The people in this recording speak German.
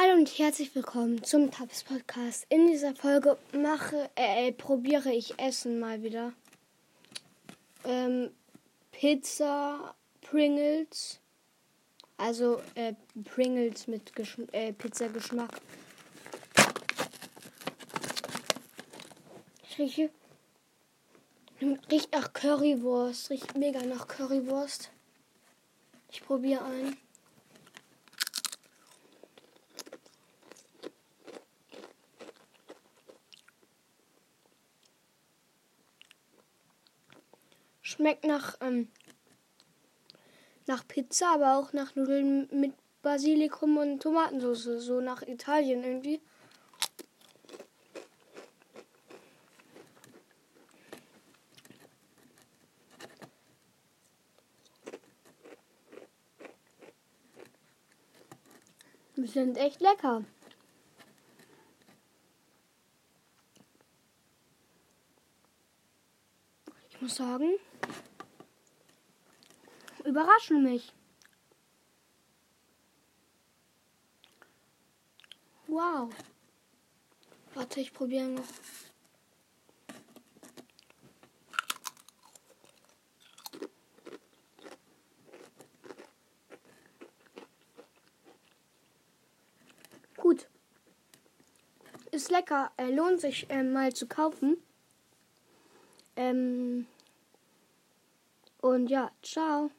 Hallo und herzlich willkommen zum Tabs Podcast. In dieser Folge mache, äh, probiere ich Essen mal wieder. Ähm, Pizza, Pringles, also äh, Pringles mit Geschm äh, Pizzageschmack. Ich rieche, riecht nach Currywurst, riecht mega nach Currywurst. Ich probiere ein. Schmeckt nach, ähm, nach Pizza, aber auch nach Nudeln mit Basilikum und Tomatensauce. So nach Italien irgendwie. Die sind echt lecker. Ich muss sagen, überraschen mich. Wow. Warte, ich probiere noch. Gut. Ist lecker. Äh, lohnt sich äh, mal zu kaufen. Ähm und ja, ciao.